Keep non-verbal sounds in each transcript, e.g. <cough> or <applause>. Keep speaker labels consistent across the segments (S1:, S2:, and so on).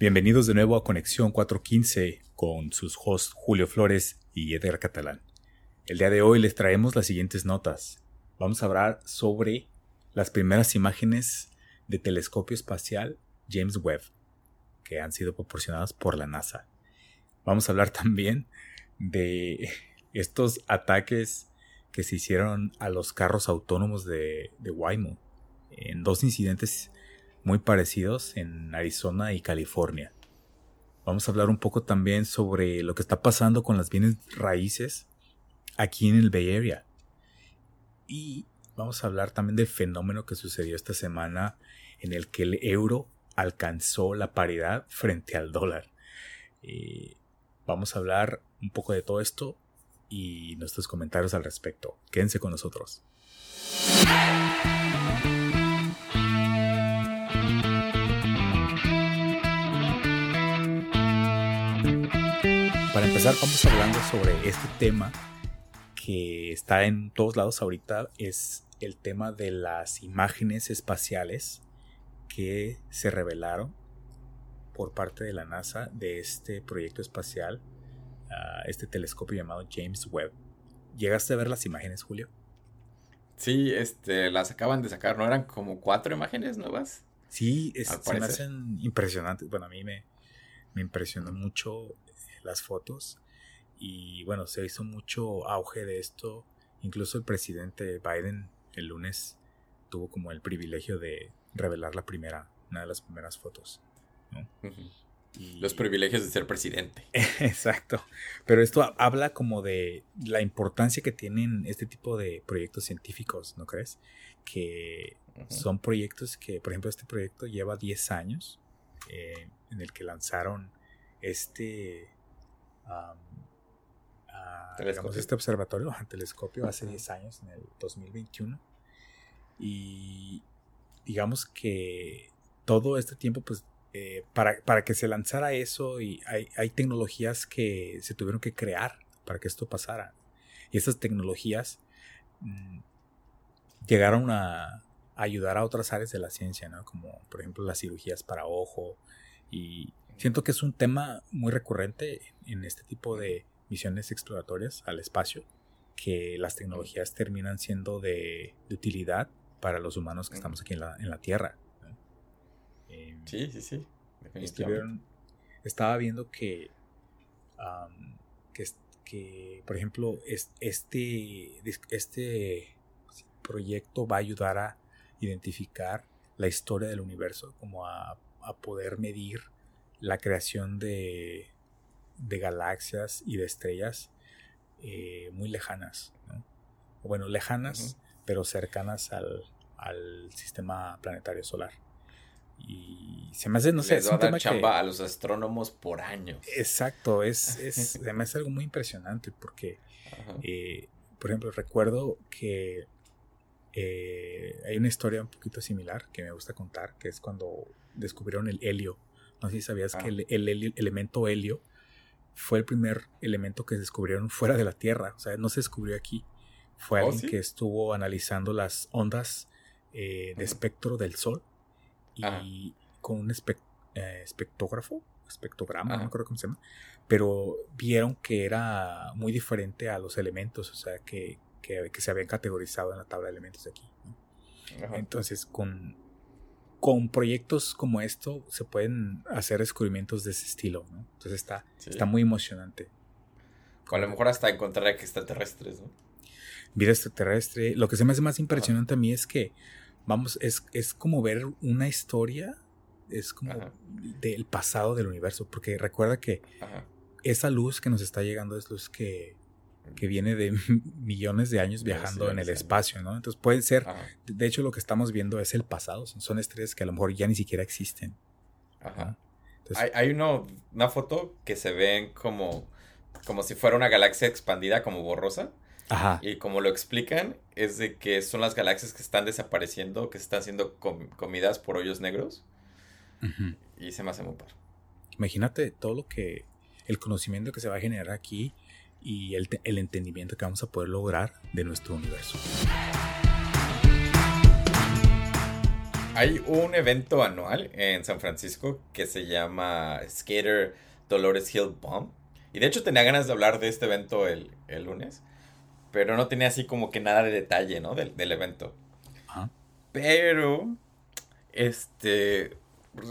S1: Bienvenidos de nuevo a Conexión 415 con sus hosts Julio Flores y Edgar Catalán. El día de hoy les traemos las siguientes notas. Vamos a hablar sobre las primeras imágenes de telescopio espacial James Webb que han sido proporcionadas por la NASA. Vamos a hablar <laughs> también de estos ataques que se hicieron a los carros autónomos de, de Waymo en dos incidentes muy parecidos en Arizona y California. Vamos a hablar un poco también sobre lo que está pasando con las bienes raíces aquí en el Bay Area. Y vamos a hablar también del fenómeno que sucedió esta semana en el que el euro alcanzó la paridad frente al dólar. Eh, vamos a hablar un poco de todo esto y nuestros comentarios al respecto. Quédense con nosotros. Para empezar, vamos hablando sobre este tema que está en todos lados ahorita, es el tema de las imágenes espaciales que se revelaron por parte de la NASA de este proyecto espacial, uh, este telescopio llamado James Webb. ¿Llegaste a ver las imágenes, Julio?
S2: Sí, este, las acaban de sacar, ¿no? Eran como cuatro imágenes nuevas.
S1: Sí, es, se me hacen impresionantes. Bueno, a mí me, me impresionó mucho las fotos y bueno, se hizo mucho auge de esto. Incluso el presidente Biden el lunes tuvo como el privilegio de revelar la primera, una de las primeras fotos.
S2: Los privilegios de ser presidente. <laughs>
S1: Exacto. Pero esto habla como de la importancia que tienen este tipo de proyectos científicos, ¿no crees? Que son proyectos que, por ejemplo, este proyecto lleva 10 años eh, en el que lanzaron este este observatorio, <laughs> telescopio, hace 10 años, en el 2021. Y digamos que todo este tiempo, pues, eh, para, para, que se lanzara eso, y hay, hay, tecnologías que se tuvieron que crear para que esto pasara. Y esas tecnologías mmm, llegaron a, ayudar a otras áreas de la ciencia, ¿no? Como por ejemplo las cirugías para ojo. Y siento que es un tema muy recurrente en este tipo de misiones exploratorias al espacio, que las tecnologías terminan siendo de, de utilidad para los humanos que estamos aquí en la, en la Tierra.
S2: Eh, sí, sí, sí.
S1: estaba viendo que, um, que, que, por ejemplo, este, este proyecto va a ayudar a identificar la historia del universo, como a, a poder medir la creación de, de galaxias y de estrellas eh, muy lejanas, ¿no? bueno, lejanas, pero cercanas al, al, sistema planetario solar. Y se me hace, no sé,
S2: es un tema chamba a los astrónomos por años.
S1: Exacto, es, <laughs> es, se me hace algo muy impresionante porque, eh, por ejemplo, recuerdo que eh, hay una historia un poquito similar que me gusta contar, que es cuando descubrieron el helio. No sé si sabías que ah. el, el, elemento helio fue el primer elemento que descubrieron fuera de la Tierra. O sea, no se descubrió aquí. Fue ¿Oh, alguien que estuvo analizando las ondas eh, de espectro del Sol y con un eh, espectógrafo, espectrograma, no creo cómo se llama, pero vieron que era muy diferente a los elementos, o sea, que, que, se habían categorizado en la tabla de elementos de aquí. Entonces, con, con proyectos como esto se pueden hacer descubrimientos de ese estilo, ¿no? Entonces está, está muy emocionante.
S2: O a lo mejor hasta encontrar extraterrestres, ¿no?
S1: Vida extraterrestre. Lo que se me hace más impresionante a mí es que, vamos, es, es como ver una historia, es como del pasado del universo, porque recuerda que esa luz que nos está llegando es luz que que viene de <laughs> millones de años viajando en el espacio, ¿no? Entonces puede ser, de hecho lo que estamos viendo es el pasado, son estrellas que a lo mejor ya ni siquiera existen.
S2: Ajá. hay, hay uno, una foto que se ven como, como si fuera una galaxia expandida, como borrosa. Ajá. Y como lo explican, es de que son las galaxias que están desapareciendo, que se están siendo comidas por hoyos negros. Y se me hace muy par.
S1: Imagínate todo lo que, el conocimiento que se va a generar aquí y el, el entendimiento que vamos a poder lograr de nuestro universo.
S2: Hay un evento anual en San Francisco que se llama Skater Dolores Hill Bomb. Y de hecho tenía ganas de hablar de este evento el, lunes. Pero no tenía así como que nada de detalle, ¿no? Del, evento. Pero, este,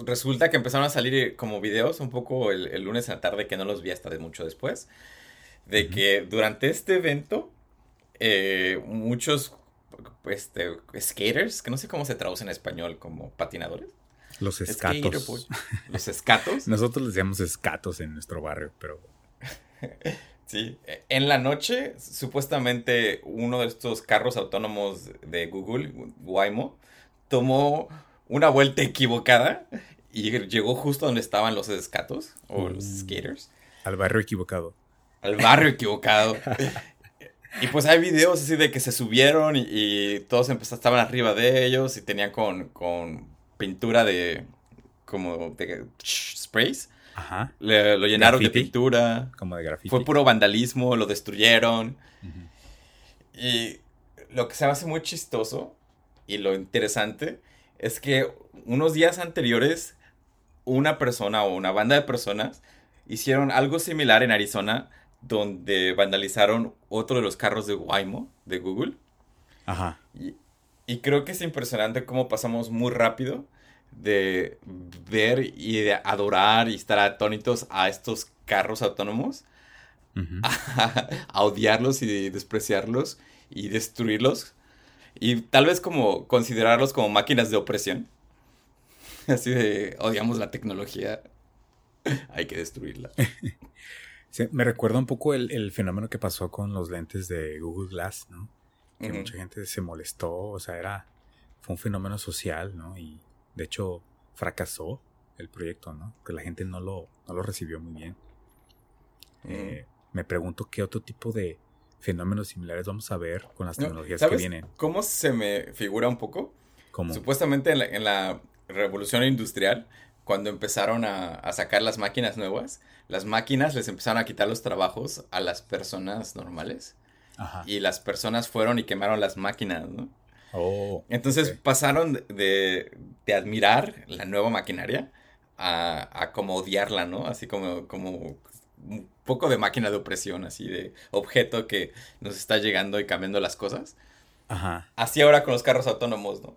S2: resulta que empezaron a salir como videos un poco el, lunes en la tarde que no los vi hasta de mucho después. De que durante este evento, eh, muchos este, skaters, que no sé cómo se traduce en español como patinadores.
S1: Los escatos. <laughs>
S2: Los escatos.
S1: Nosotros les llamamos escatos en nuestro barrio, pero. <laughs>
S2: sí. En la noche, supuestamente uno de estos carros autónomos de Google, Waymo, tomó una vuelta equivocada y llegó justo donde estaban los escatos o los mm. skaters.
S1: Al barrio equivocado.
S2: Al barrio equivocado. Y pues hay videos así de que se subieron y, todos estaban arriba de ellos y tenían con, pintura de como de sprays. Ajá. lo llenaron de pintura.
S1: Como de grafiti.
S2: Fue puro vandalismo, lo destruyeron. Y lo que se me hace muy chistoso y lo interesante es que unos días anteriores una persona o una banda de personas hicieron algo similar en Arizona donde vandalizaron otro de los carros de Waymo, de Google. Ajá. Y, creo que es impresionante cómo pasamos muy rápido de ver y de adorar y estar atónitos a estos carros autónomos, <laughs> a, odiarlos y despreciarlos y destruirlos. Y tal vez como considerarlos como máquinas de opresión. <laughs> Así de odiamos la tecnología, hay que destruirla. <laughs>
S1: me recuerda un poco el, fenómeno que pasó con los lentes de Google Glass, ¿no? Que mucha gente se molestó, o sea, era, fue un fenómeno social, ¿no? Y de hecho fracasó el proyecto, ¿no? Que la gente no lo, no lo recibió muy bien. Eh, me pregunto qué otro tipo de fenómenos similares vamos a ver con las tecnologías que vienen.
S2: ¿Cómo se me figura un poco? ¿Cómo? Supuestamente en la, en la revolución industrial, cuando empezaron a, sacar las máquinas nuevas, las máquinas les empezaron a quitar los trabajos a las personas normales. Y las personas fueron y quemaron las máquinas, ¿no? Oh, Entonces pasaron de, admirar la nueva maquinaria a, como odiarla, ¿no? Así como, como un poco de máquina de opresión, así de objeto que nos está llegando y cambiando las cosas. Ajá. Así ahora con los carros autónomos, ¿no?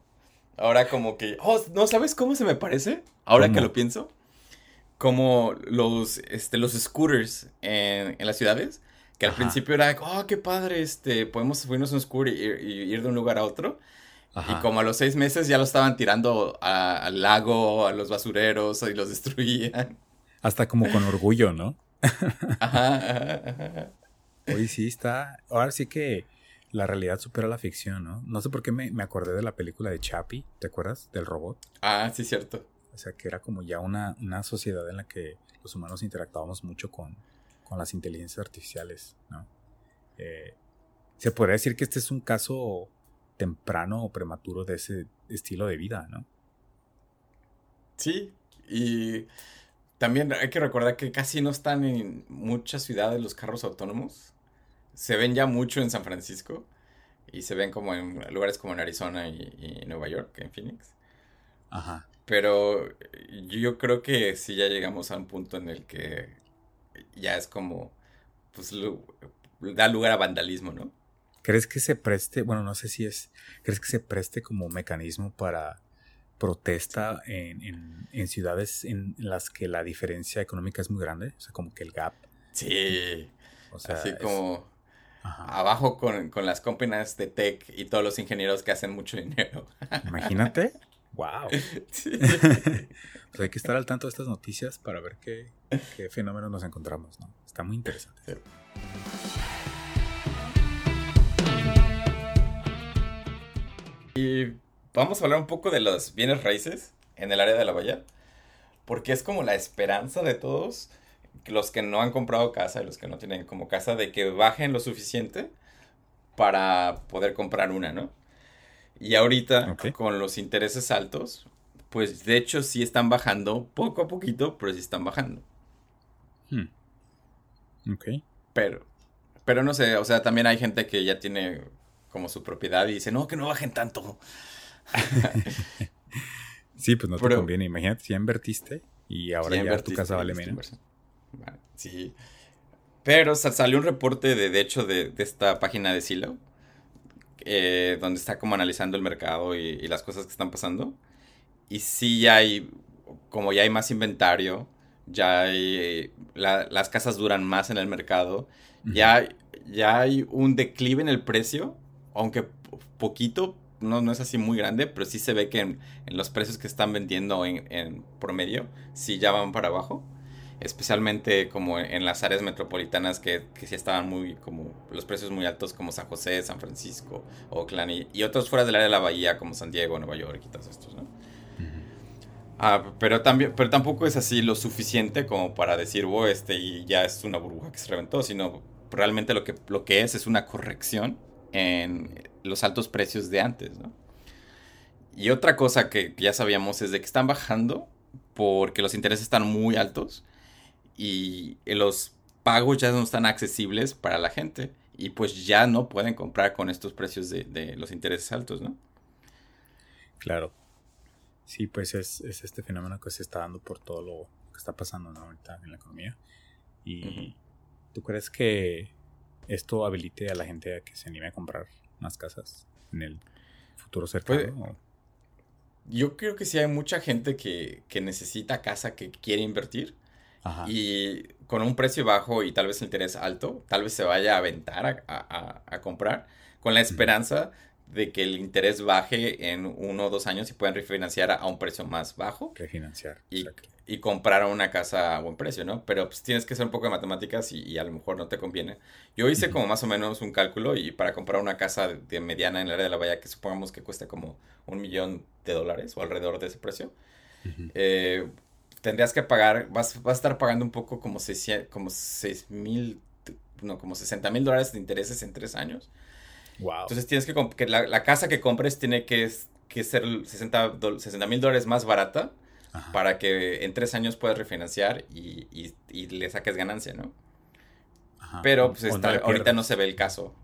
S2: Ahora como que, oh, ¿no sabes cómo se me parece? Ahora que lo pienso. Como los, este, los scooters en, las ciudades. Que al principio era, oh, qué padre, este, podemos subirnos un scooter y, ir de un lugar a otro. Y como a los seis meses ya lo estaban tirando al lago, a los basureros y los <laughs> destruían.
S1: Hasta como con orgullo, ¿no? <laughs> ajá. Hoy sí está. Ahora sí que la realidad supera la ficción, ¿no? No sé por qué me, acordé de la película de Chappie, ¿te acuerdas? Del robot.
S2: Ah, sí, cierto.
S1: O sea, que era como ya una, una sociedad en la que los humanos interactuábamos mucho con, con las inteligencias artificiales, ¿no? Eh, se podría decir que este es un caso temprano o prematuro de ese estilo de vida, ¿no?
S2: Sí, y también hay que recordar que casi no están en muchas ciudades los carros autónomos se ven ya mucho en San Francisco y se ven como en lugares como en Arizona y, Nueva York, en Phoenix. Ajá. Pero yo creo que sí ya llegamos a un punto en el que ya es como, pues da lugar a vandalismo, ¿no?
S1: ¿Crees que se preste, bueno, no sé si es, ¿crees que se preste como mecanismo para protesta en, en ciudades en las que la diferencia económica es muy grande? O sea, como que el gap.
S2: Sí. O sea, así como abajo con, las compañías de tech y todos los ingenieros que hacen mucho dinero.
S1: Imagínate. <laughs> ¡Wow! <laughs> pues hay que estar al tanto de estas noticias para ver qué, qué fenómenos nos encontramos, ¿no? Está muy interesante.
S2: Y vamos a hablar un poco de los bienes raíces en el área de la bahía, porque es como la esperanza de todos los que no han comprado casa y los que no tienen como casa, de que bajen lo suficiente para poder comprar una, ¿no? Y ahorita, con los intereses altos, pues de hecho sí están bajando, poco a poquito, pero sí están bajando. Hmm. Ok. Pero, pero no sé, o sea, también hay gente que ya tiene como su propiedad y dice, no, que no bajen tanto. <laughs>
S1: Sí, pues no te conviene. Imagínate, si ya invertiste y ahora ya tu casa vale menos.
S2: sí. Pero salió un reporte, de, de hecho, de, esta página de Silo, eh, donde está como analizando el mercado y, las cosas que están pasando. Y sí ya hay, como ya hay más inventario, ya hay, las casas duran más en el mercado, ya, ya hay un declive en el precio, aunque poquito, no, no es así muy grande, pero sí se ve que en, los precios que están vendiendo en, en, promedio, sí ya van para abajo. Especialmente como en las áreas metropolitanas que, que sí estaban muy, como los precios muy altos, como San José, San Francisco, Oakland y, y otros fuera del área de la bahía, como San Diego, Nueva York y todos estos, ¿no? Ah, pero, también, pero tampoco es así lo suficiente como para decir, oh, este y ya es una burbuja que se reventó, sino realmente lo que, lo que es es una corrección en los altos precios de antes, ¿no? Y otra cosa que ya sabíamos es de que están bajando porque los intereses están muy altos y los pagos ya no están accesibles para la gente y pues ya no pueden comprar con estos precios de, los intereses altos, ¿no?
S1: Claro. Sí, pues es, este fenómeno que se está dando por todo lo que está pasando ahorita en la economía. ¿Y tú crees que esto habilite a la gente a que se anime a comprar más casas en el futuro cercano?
S2: yo creo que sí hay mucha gente que, necesita casa, que quiere invertir. Y con un precio bajo y tal vez el interés alto, tal vez se vaya a aventar a, comprar con la esperanza de que el interés baje en uno o dos años y puedan refinanciar a, un precio más bajo.
S1: Refinanciar.
S2: Y, y, comprar una casa a buen precio, ¿no? Pero pues tienes que hacer un poco de matemáticas y, a lo mejor no te conviene. Yo hice como más o menos un cálculo y para comprar una casa de, mediana en el área de la bahía que supongamos que cueste como un millón de dólares o alrededor de ese precio, eh, tendrías que pagar, vas, vas a estar pagando un poco como seis, como seis mil, no, como 60 mil dólares de intereses en tres años. Entonces tienes que, que la, casa que compres tiene que, que ser 60 mil dólares más barata para que en tres años puedas refinanciar y, y, le saques ganancia, ¿no? Pero pues ahorita no se ve el caso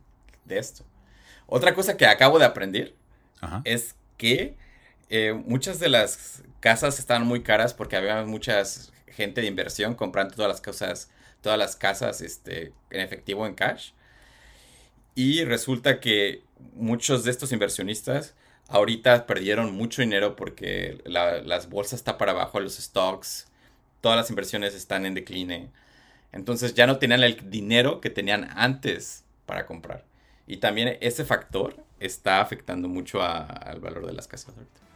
S2: de esto. Otra cosa que acabo de aprender es que eh, muchas de las casas estaban muy caras porque había mucha gente de inversión comprando todas las cosas, todas las casas este, en efectivo, en cash. Y resulta que muchos de estos inversionistas ahorita perdieron mucho dinero porque las bolsas está para abajo, los stocks, todas las inversiones están en decline. Entonces ya no tenían el dinero que tenían antes para comprar. Y también ese factor está afectando mucho al valor de las casas ahorita.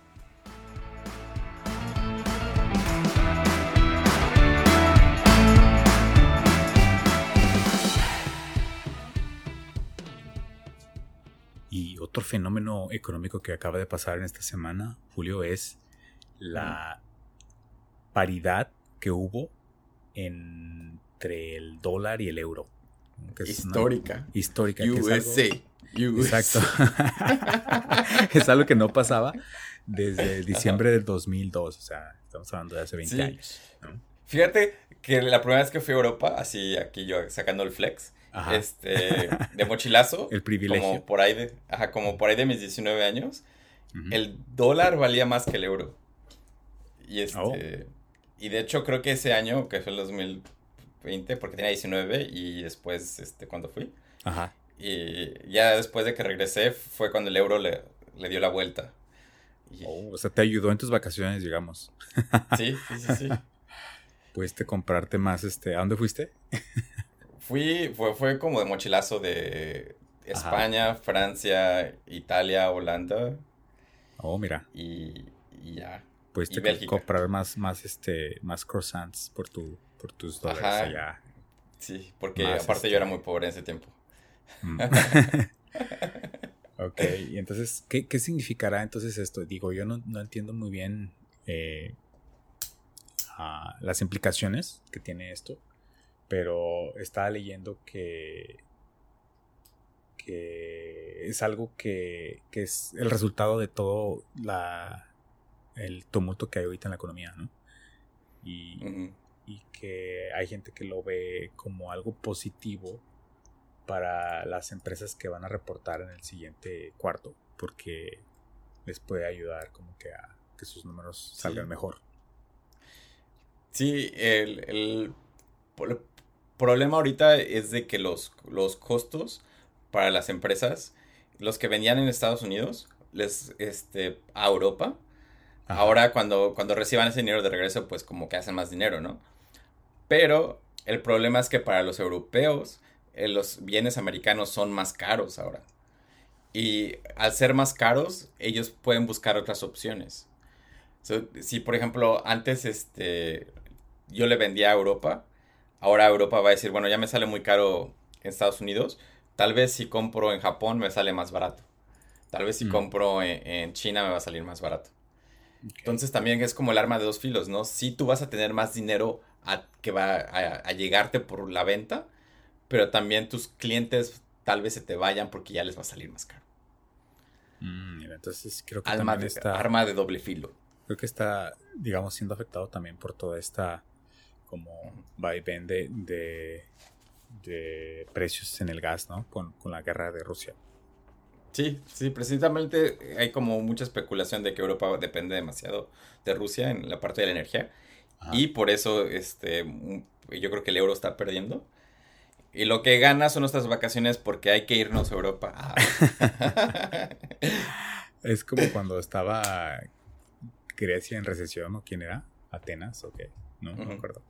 S1: Y otro fenómeno económico que acaba de pasar en esta semana, Julio, es la paridad que hubo entre el dólar y el euro.
S2: histórica.
S1: histórica.
S2: USA.
S1: Exacto. <laughs> es algo que no pasaba desde diciembre del 2002. O sea, estamos hablando de hace 20 años.
S2: Fíjate que la primera vez que fui a Europa, así aquí yo sacando el flex, este, de mochilazo. <laughs>
S1: el privilegio.
S2: Como por ahí de, ajá, como por ahí de mis 19 años, el dólar valía más que el euro. Y este, oh. y de hecho creo que ese año, que fue el 2020, porque tenía 19 y después, este, cuando fui. Ajá. Y ya después de que regresé fue cuando el euro le, le dio la vuelta.
S1: Oh, o sea, te ayudó en tus vacaciones, digamos.
S2: Sí, sí, sí, sí. <laughs>
S1: Pudiste comprarte más, este, ¿a dónde fuiste?
S2: Fui, fue, fue como de mochilazo de España, Francia, Italia, Holanda.
S1: Oh, mira.
S2: Y, ya.
S1: Puedes comprar más, más, este, más croissants por, tu, por tus dólares allá.
S2: Sí, porque aparte yo era este muy pobre en ese tiempo.
S1: Mm. <laughs> ok, y entonces, ¿qué, ¿qué, significará entonces esto? Digo, yo no, no entiendo muy bien eh, ah, las implicaciones que tiene esto pero estaba leyendo que, que es algo que, es el resultado de todo la, el tumulto que hay ahorita en la economía, ¿no? Y, y que hay gente que lo ve como algo positivo para las empresas que van a reportar en el siguiente cuarto, porque les puede ayudar como que a que sus números salgan mejor.
S2: Sí, el, el, problema ahorita es de que los, los costos para las empresas, los que venían en Estados Unidos, les, este, a Europa, ahora cuando, cuando reciban ese dinero de regreso, pues como que hacen más dinero, ¿no? Pero el problema es que para los europeos, eh, los bienes americanos son más caros ahora. Y al ser más caros, ellos pueden buscar otras opciones. si, por ejemplo, antes este, yo le vendía a Europa, ahora Europa va a decir, bueno, ya me sale muy caro en Estados Unidos, tal vez si compro en Japón me sale más barato. Tal vez si mm. compro en, China me va a salir más barato. Entonces también es como el arma de dos filos, ¿no? Si tú vas a tener más dinero que va a, llegarte por la venta, pero también tus clientes tal vez se te vayan porque ya les va a salir más caro.
S1: Mm, entonces creo que
S2: arma de, está, arma de doble filo.
S1: Creo que está, digamos, siendo afectado también por toda esta como va y vende de, de precios en el gas, ¿no? Con, con, la guerra de Rusia.
S2: Sí, sí, precisamente hay como mucha especulación de que Europa depende demasiado de Rusia en la parte de la energía. Y por eso este, yo creo que el euro está perdiendo. Y lo que gana son nuestras vacaciones porque hay que irnos a Europa.
S1: Ah. <laughs> es como cuando estaba Grecia en recesión, ¿o quién era? Atenas, ¿o qué? No, no me acuerdo.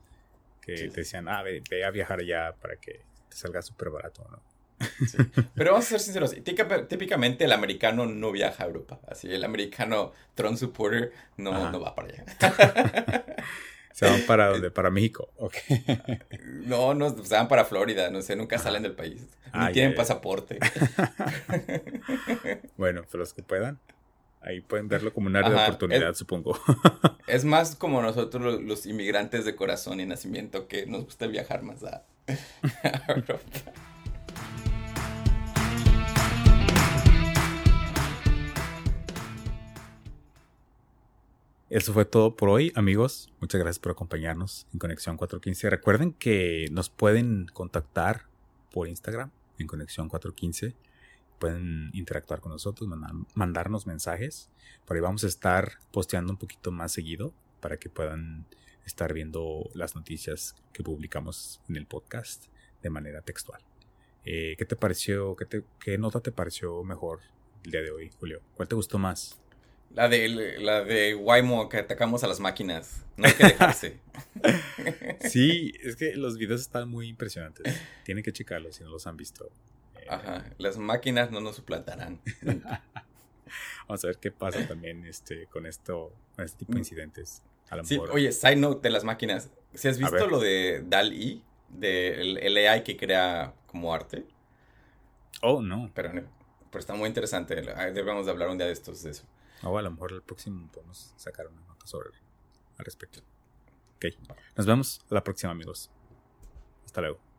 S1: Que te decían, ah, ve, a viajar ya para que te salga súper barato, ¿no?
S2: Pero vamos a ser sinceros, típicamente el americano no viaja a Europa. Así, el americano Trump supporter no, no va para allá. <laughs>
S1: Se van para dónde? <laughs> Para México. Okay. <laughs>
S2: No, no, se van para Florida, no sé, nunca salen del país. Ni tienen pasaporte.
S1: bueno, pues los que puedan. Ahí pueden verlo como un área de oportunidad, supongo. <laughs>
S2: es más como nosotros los, inmigrantes de corazón y nacimiento que nos gusta viajar más a, <laughs> a Europa.
S1: Eso fue todo por hoy, amigos. Muchas gracias por acompañarnos en Conexión 415. Recuerden que nos pueden contactar por Instagram en Conexión 415. Pueden interactuar con nosotros, mandarnos mensajes. Por ahí vamos a estar posteando un poquito más seguido para que puedan estar viendo las noticias que publicamos en el podcast de manera textual. Eh, ¿Qué te pareció? Qué, ¿Qué nota te pareció mejor el día de hoy, Julio? ¿Cuál te gustó más?
S2: La de, la de Waymo que atacamos a las máquinas. No hay que dejarse. <laughs>
S1: sí, es que los videos están muy impresionantes. Tienen que checarlos si no los han visto.
S2: Ajá, las máquinas no nos suplantarán. <laughs>
S1: Vamos a ver qué pasa también este, con esto, con este tipo de mm. incidentes.
S2: sí, oye, side note de las máquinas. ¿Si has visto lo de DAL-E? De el, AI que crea como arte.
S1: Oh, no.
S2: Pero, pero está muy interesante. Debemos de hablar un día de estos de eso.
S1: O a lo mejor el próximo podemos sacar una nota sobre al respecto. Ok. Nos vemos a la próxima, amigos. Hasta luego.